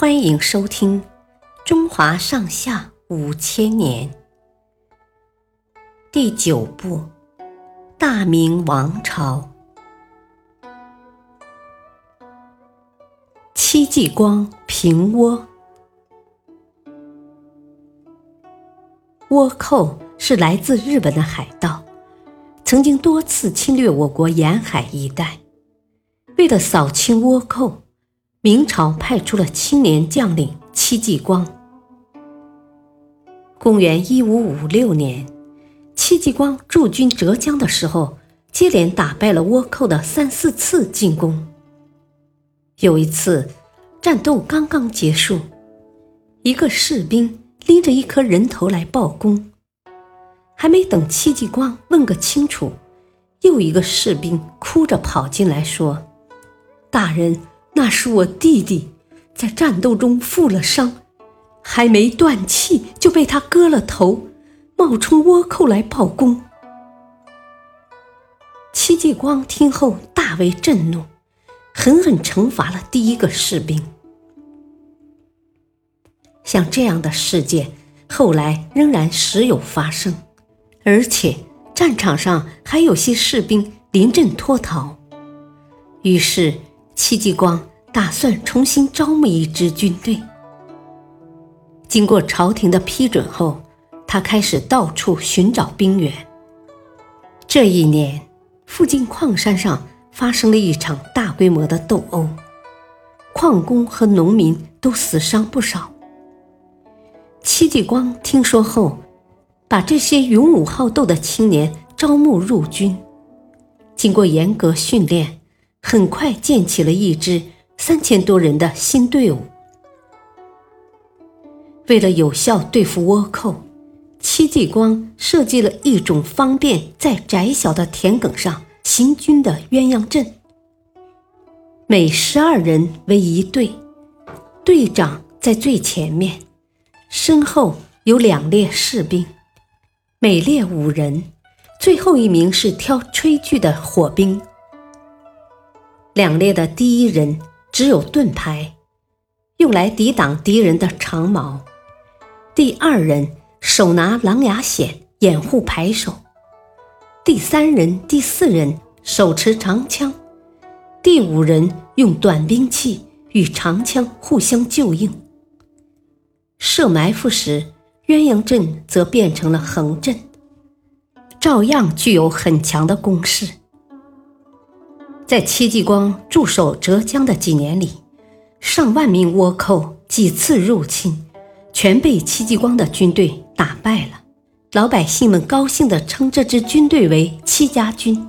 欢迎收听《中华上下五千年》第九部《大明王朝》。戚继光平倭。倭寇是来自日本的海盗，曾经多次侵略我国沿海一带。为了扫清倭寇，明朝派出了青年将领戚继光。公元一五五六年，戚继光驻军浙江的时候，接连打败了倭寇的三四次进攻。有一次，战斗刚刚结束，一个士兵拎着一颗人头来报功，还没等戚继光问个清楚，又一个士兵哭着跑进来说。大人，那是我弟弟，在战斗中负了伤，还没断气就被他割了头，冒充倭寇来报功。戚继光听后大为震怒，狠狠惩罚了第一个士兵。像这样的事件，后来仍然时有发生，而且战场上还有些士兵临阵脱逃，于是。戚继光打算重新招募一支军队。经过朝廷的批准后，他开始到处寻找兵源。这一年，附近矿山上发生了一场大规模的斗殴，矿工和农民都死伤不少。戚继光听说后，把这些勇武好斗的青年招募入军，经过严格训练。很快建起了一支三千多人的新队伍。为了有效对付倭寇，戚继光设计了一种方便在窄小的田埂上行军的鸳鸯阵。每十二人为一队，队长在最前面，身后有两列士兵，每列五人，最后一名是挑炊具的火兵。两列的第一人只有盾牌，用来抵挡敌人的长矛；第二人手拿狼牙铣掩护排手；第三人、第四人手持长枪；第五人用短兵器与长枪互相救应。设埋伏时，鸳鸯阵则变成了横阵，照样具有很强的攻势。在戚继光驻守浙江的几年里，上万名倭寇几次入侵，全被戚继光的军队打败了。老百姓们高兴地称这支军队为“戚家军”。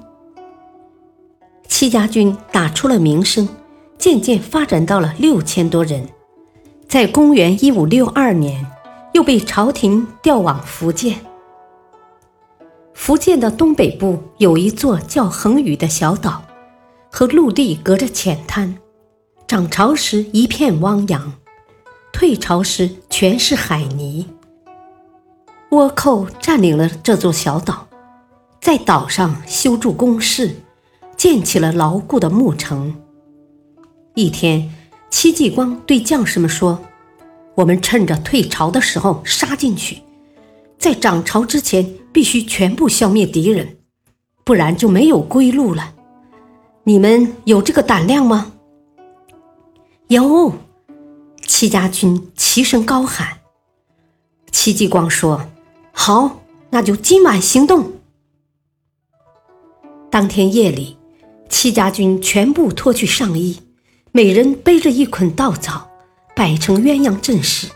戚家军打出了名声，渐渐发展到了六千多人。在公元一五六二年，又被朝廷调往福建。福建的东北部有一座叫恒屿的小岛。和陆地隔着浅滩，涨潮时一片汪洋，退潮时全是海泥。倭寇占领了这座小岛，在岛上修筑工事，建起了牢固的木城。一天，戚继光对将士们说：“我们趁着退潮的时候杀进去，在涨潮之前必须全部消灭敌人，不然就没有归路了。”你们有这个胆量吗？有，戚家军齐声高喊。戚继光说：“好，那就今晚行动。”当天夜里，戚家军全部脱去上衣，每人背着一捆稻草，摆成鸳鸯阵势，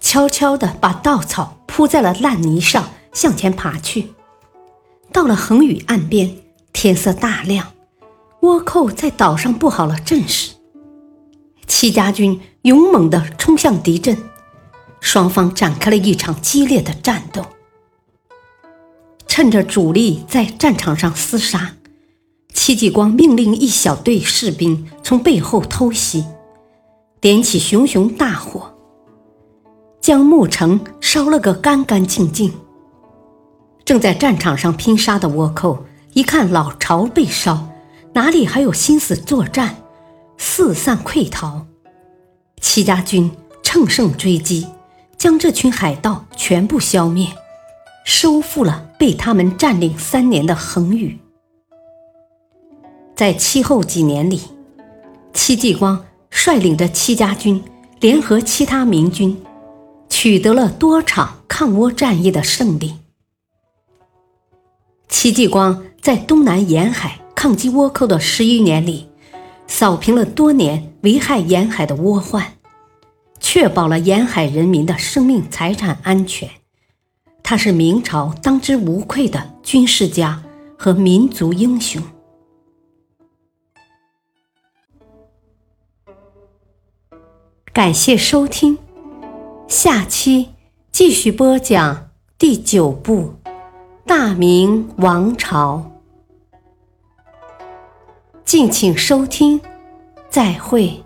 悄悄地把稻草铺在了烂泥上，向前爬去。到了恒宇岸边，天色大亮。倭寇在岛上布好了阵势，戚家军勇猛地冲向敌阵，双方展开了一场激烈的战斗。趁着主力在战场上厮杀，戚继光命令一小队士兵从背后偷袭，点起熊熊大火，将牧城烧了个干干净净。正在战场上拼杀的倭寇一看老巢被烧。哪里还有心思作战？四散溃逃。戚家军乘胜追击，将这群海盗全部消灭，收复了被他们占领三年的恒宇。在其后几年里，戚继光率领着戚家军，联合其他明军，取得了多场抗倭战役的胜利。戚继光在东南沿海抗击倭寇的十余年里，扫平了多年危害沿海的倭患，确保了沿海人民的生命财产安全。他是明朝当之无愧的军事家和民族英雄。感谢收听，下期继续播讲第九部《大明王朝》，敬请收听，再会。